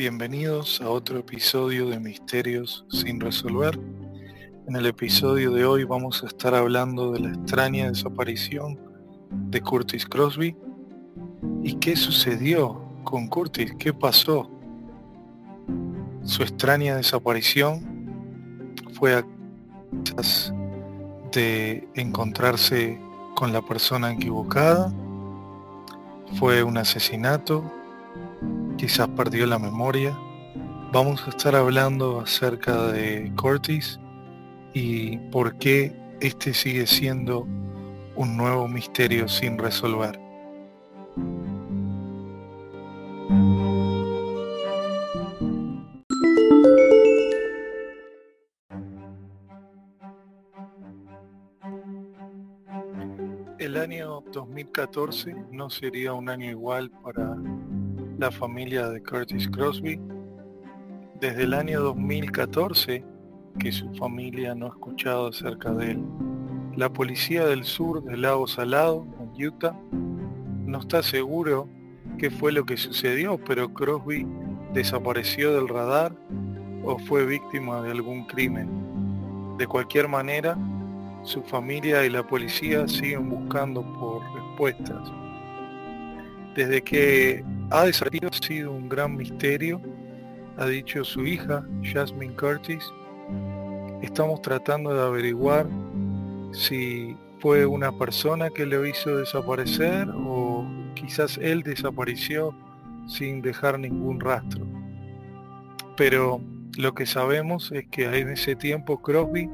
Bienvenidos a otro episodio de Misterios sin resolver. En el episodio de hoy vamos a estar hablando de la extraña desaparición de Curtis Crosby y qué sucedió con Curtis, qué pasó. Su extraña desaparición fue a de encontrarse con la persona equivocada, fue un asesinato, quizás perdió la memoria. Vamos a estar hablando acerca de Curtis y por qué este sigue siendo un nuevo misterio sin resolver. El año 2014 no sería un año igual para la familia de Curtis Crosby. Desde el año 2014 que su familia no ha escuchado acerca de él. La policía del sur del lago Salado, en Utah, no está seguro qué fue lo que sucedió, pero Crosby desapareció del radar o fue víctima de algún crimen. De cualquier manera, su familia y la policía siguen buscando por respuestas. Desde que ha desaparecido ha sido un gran misterio, ha dicho su hija, Jasmine Curtis. Estamos tratando de averiguar si fue una persona que lo hizo desaparecer o quizás él desapareció sin dejar ningún rastro. Pero lo que sabemos es que en ese tiempo Crosby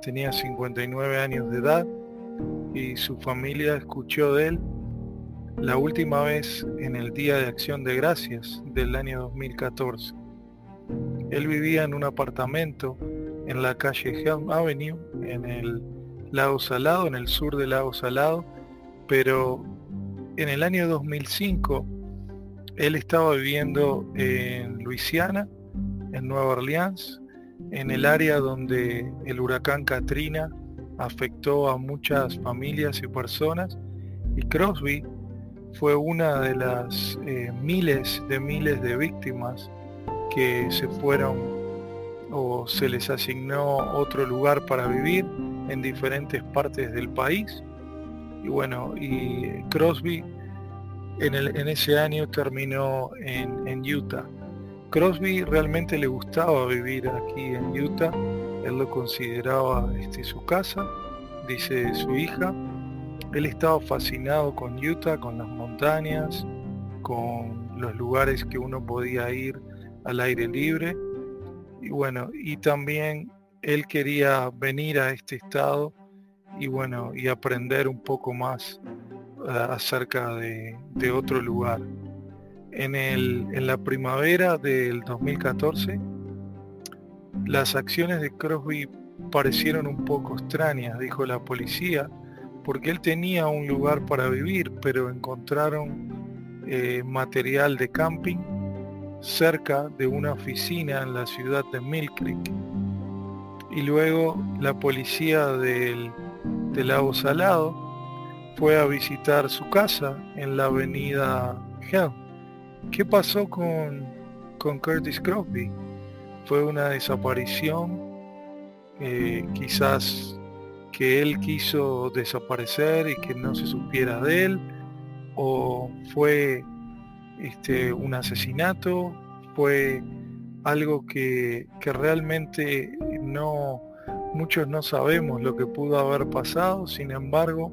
tenía 59 años de edad y su familia escuchó de él la última vez en el Día de Acción de Gracias del año 2014. Él vivía en un apartamento en la calle Helm Avenue, en el Lago Salado, en el sur del Lago Salado, pero en el año 2005 él estaba viviendo en Luisiana, en Nueva Orleans, en el área donde el huracán Katrina afectó a muchas familias y personas, y Crosby fue una de las eh, miles de miles de víctimas que se fueron o se les asignó otro lugar para vivir en diferentes partes del país. Y bueno, y Crosby en, el, en ese año terminó en, en Utah. Crosby realmente le gustaba vivir aquí en Utah, él lo consideraba este, su casa, dice su hija, él estaba fascinado con Utah, con las montañas, con los lugares que uno podía ir al aire libre. Y bueno, y también él quería venir a este estado y bueno, y aprender un poco más eh, acerca de, otro lugar. En, el, en la primavera del 2014, las acciones de Crosby parecieron un poco extrañas, dijo la policía, porque él tenía un lugar para vivir, pero encontraron eh, material de camping cerca de una oficina en la ciudad de Mill Creek. Y luego la policía del, lago Salado fue a visitar su casa en la avenida Hell. ¿Qué pasó con, con Curtis Crosby? Fue una desaparición, eh, quizás que él quiso desaparecer y que no se supiera de él, o fue este, un asesinato, fue algo que, realmente no muchos no sabemos lo que pudo haber pasado, sin embargo,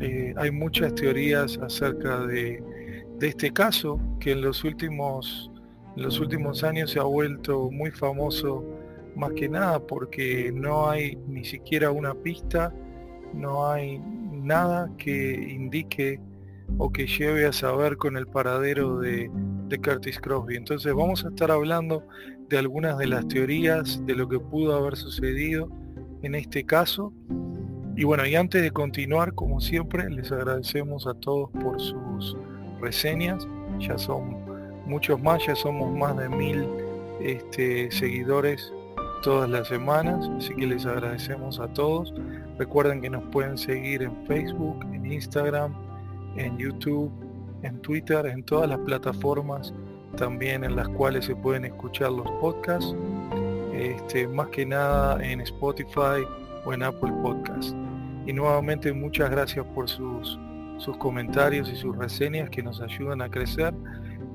eh, hay muchas teorías acerca de, de, este caso que en los últimos en los últimos años se ha vuelto muy famoso más que nada porque no hay ni siquiera una pista, no hay nada que indique o que lleve a saber con el paradero de, Curtis Crosby. Entonces vamos a estar hablando de algunas de las teorías de lo que pudo haber sucedido en este caso. Y bueno, y antes de continuar, como siempre, les agradecemos a todos por sus reseñas. Ya son muchos más, ya somos más de mil este, seguidores todas las semanas, así que les agradecemos a todos. Recuerden que nos pueden seguir en Facebook, en Instagram, en YouTube, en Twitter, en todas las plataformas también en las cuales se pueden escuchar los podcasts, este, más que nada en Spotify o en Apple Podcasts. Y nuevamente muchas gracias por sus, sus comentarios y sus reseñas que nos ayudan a crecer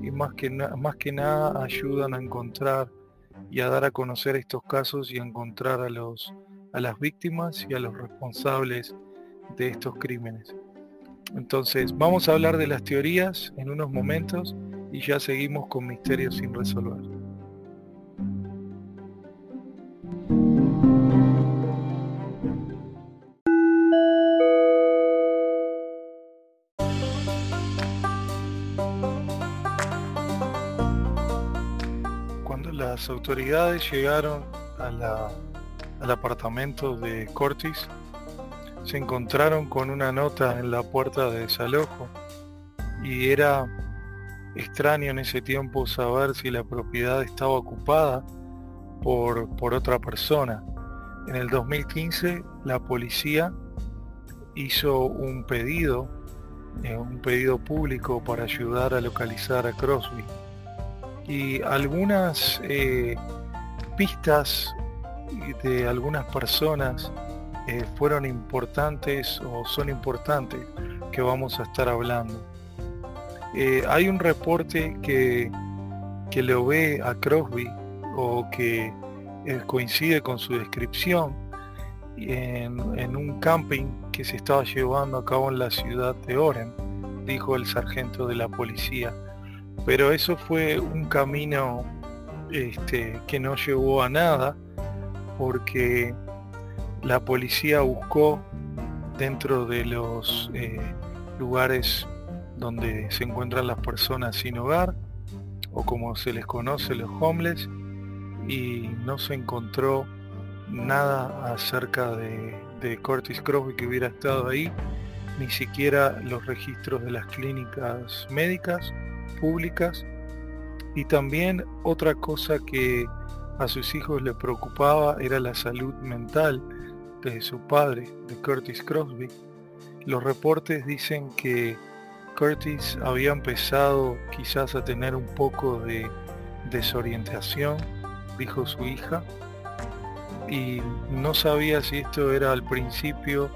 y más que, más que nada ayudan a encontrar y a dar a conocer estos casos y a encontrar a, los, a las víctimas y a los responsables de estos crímenes. Entonces, vamos a hablar de las teorías en unos momentos y ya seguimos con misterios sin resolver. Las autoridades llegaron al apartamento de Cortis, se encontraron con una nota en la puerta de desalojo y era extraño en ese tiempo saber si la propiedad estaba ocupada por, otra persona. En el 2015 la policía hizo un pedido, eh, un pedido público para ayudar a localizar a Crosby. Y algunas eh, pistas de algunas personas eh, fueron importantes o son importantes que vamos a estar hablando. Eh, hay un reporte que, que lo ve a Crosby o que coincide con su descripción en, en, un camping que se estaba llevando a cabo en la ciudad de Oren, dijo el sargento de la policía. Pero eso fue un camino este, que no llevó a nada porque la policía buscó dentro de los eh, lugares donde se encuentran las personas sin hogar o como se les conoce los homeless y no se encontró nada acerca de, de Curtis Crosby que hubiera estado ahí ni siquiera los registros de las clínicas médicas públicas. Y también otra cosa que a sus hijos le preocupaba era la salud mental de su padre, de Curtis Crosby, los reportes dicen que Curtis había empezado quizás a tener un poco de desorientación, dijo su hija, y no sabía si esto era al principio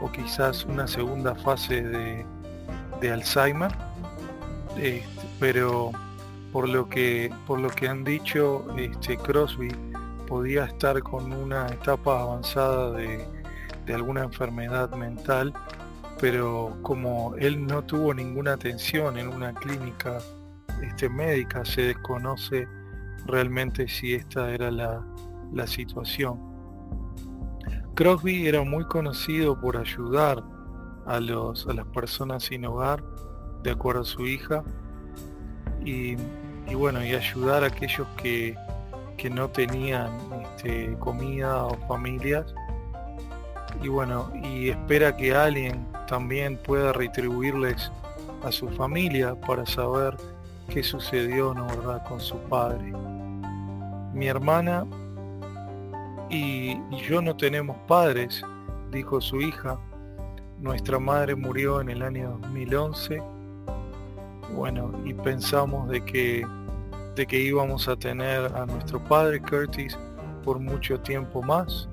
o quizás una segunda fase de, Alzheimer, este, pero por lo que por lo que han dicho este Crosby podía estar con una etapa avanzada de, alguna enfermedad mental, pero como él no tuvo ninguna atención en una clínica este, médica, se desconoce realmente si esta era la, la situación. Crosby era muy conocido por ayudar a, los, a las personas sin hogar, de acuerdo a su hija, y, y bueno, y ayudar a aquellos que, que no tenían este, comida o familias. Y bueno y espera que alguien también pueda retribuirles a su familia para saber qué sucedió no verdad con su padre. Mi hermana y, y yo no tenemos padres dijo su hija. Nuestra madre murió en el año 2011 bueno y pensamos de que de que íbamos a tener a nuestro padre Curtis por mucho tiempo más.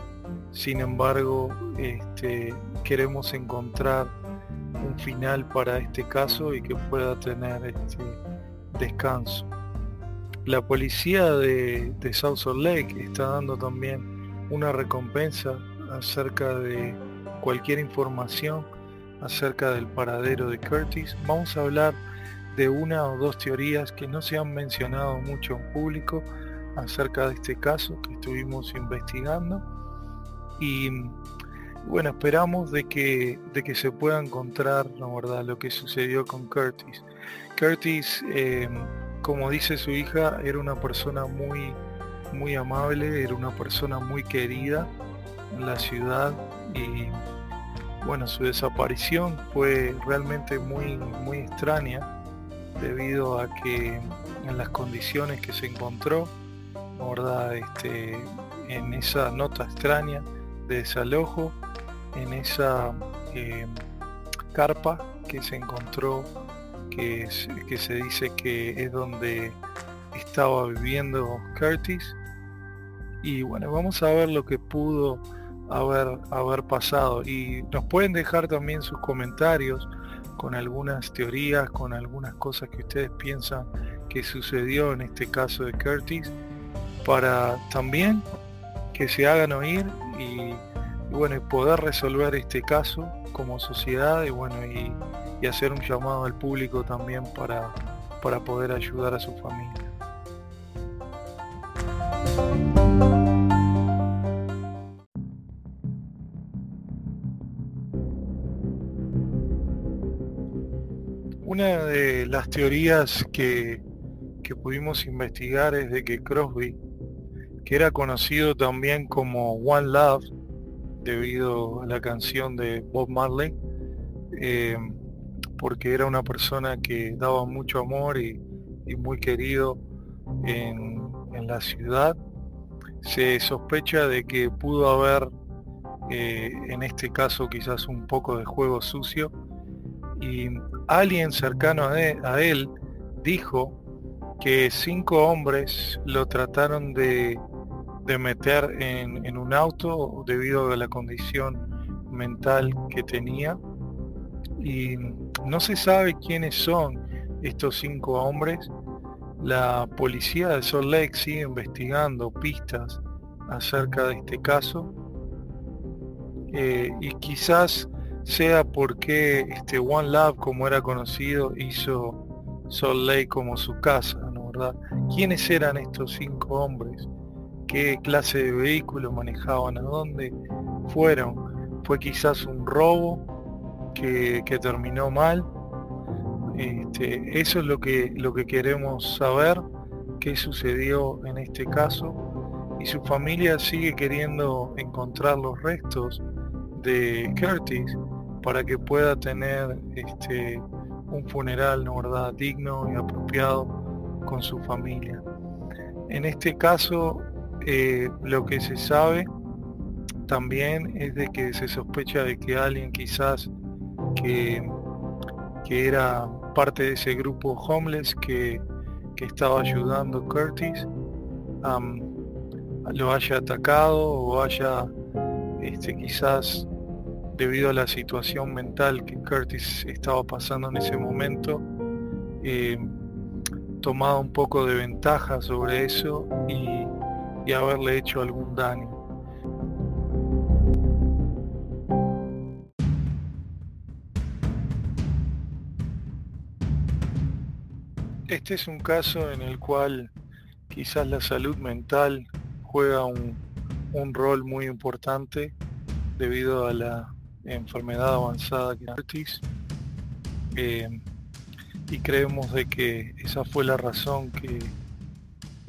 Sin embargo, este, queremos encontrar un final para este caso y que pueda tener este descanso. La policía de, de South Lake está dando también una recompensa acerca de cualquier información acerca del paradero de Curtis. Vamos a hablar de una o dos teorías que no se han mencionado mucho en público acerca de este caso que estuvimos investigando. Y bueno esperamos de que de que se pueda encontrar la verdad lo que sucedió con Curtis. Curtis em, como dice su hija era una persona muy muy amable era una persona muy querida en la ciudad y bueno su desaparición fue realmente muy muy extraña debido a que en las condiciones que se encontró. Este, en esa nota extraña de desalojo, en esa eh, carpa que se encontró, que, que se dice que es donde estaba viviendo Curtis. Y bueno, vamos a ver lo que pudo haber, haber pasado. Y nos pueden dejar también sus comentarios con algunas teorías, con algunas cosas que ustedes piensan que sucedió en este caso de Curtis, para también que se hagan oír y, bueno, poder resolver este caso como sociedad y bueno, y, hacer un llamado al público también para, para poder ayudar a su familia. Las teorías que, que pudimos investigar es de que Crosby, que era conocido también como One Love, debido a la canción de Bob Marley, eh, porque era una persona que daba mucho amor y, muy querido en, la ciudad. Se sospecha de que pudo haber, eh, en este caso quizás un poco de juego sucio, y alguien cercano a él, dijo que cinco hombres lo trataron de, meter en, en, un auto debido a la condición mental que tenía y no se sabe quiénes son estos cinco hombres. La policía de Salt Lake sigue investigando pistas acerca de este caso eh, y quizás sea porque este One Love, como era conocido, hizo Salt Lake como su casa, ¿no verdad? ¿Quiénes eran estos cinco hombres? ¿Qué clase de vehículo manejaban? ¿A dónde fueron? ¿Fue quizás un robo? que, terminó mal. Este, eso es lo que, lo que queremos saber, qué sucedió en este caso. Y su familia sigue queriendo encontrar los restos de Curtis para que pueda tener este, un funeral ¿no, verdad? digno y apropiado con su familia. En este caso, eh, lo que se sabe también es de que se sospecha de que alguien quizás que, era parte de ese grupo homeless que, estaba ayudando Curtis lo haya atacado o haya este, quizás debido a la situación mental que Curtis estaba pasando en ese momento eh, tomado un poco de ventaja sobre eso y haberle hecho algún daño. Este es un caso en el cual quizás la salud mental juega un, rol muy importante debido a la enfermedad avanzada que Curtis eh, y creemos de que esa fue la razón que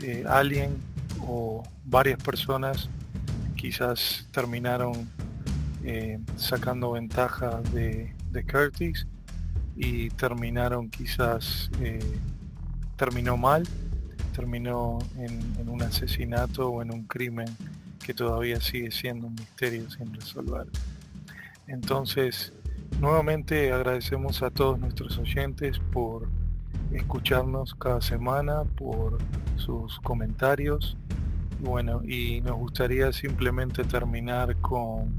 eh, alguien o varias personas quizás terminaron eh, sacando ventaja de, de, Curtis y terminaron quizás terminó mal, terminó en, un asesinato o en un crimen que todavía sigue siendo un misterio sin resolver. Entonces, nuevamente agradecemos a todos nuestros oyentes por escucharnos cada semana, por sus comentarios. Bueno, y nos gustaría simplemente terminar con,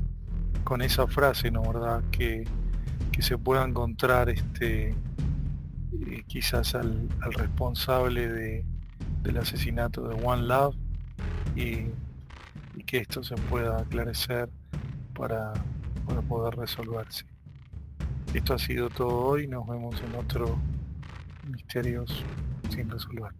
con esa frase, ¿no? ¿Verdad? Que, que se pueda encontrar este eh, quizás al, responsable del asesinato de One Love y, que esto se pueda aclarecer para, para poder resolverse. Esto ha sido todo hoy, nos vemos en otro Misterios sin resolver.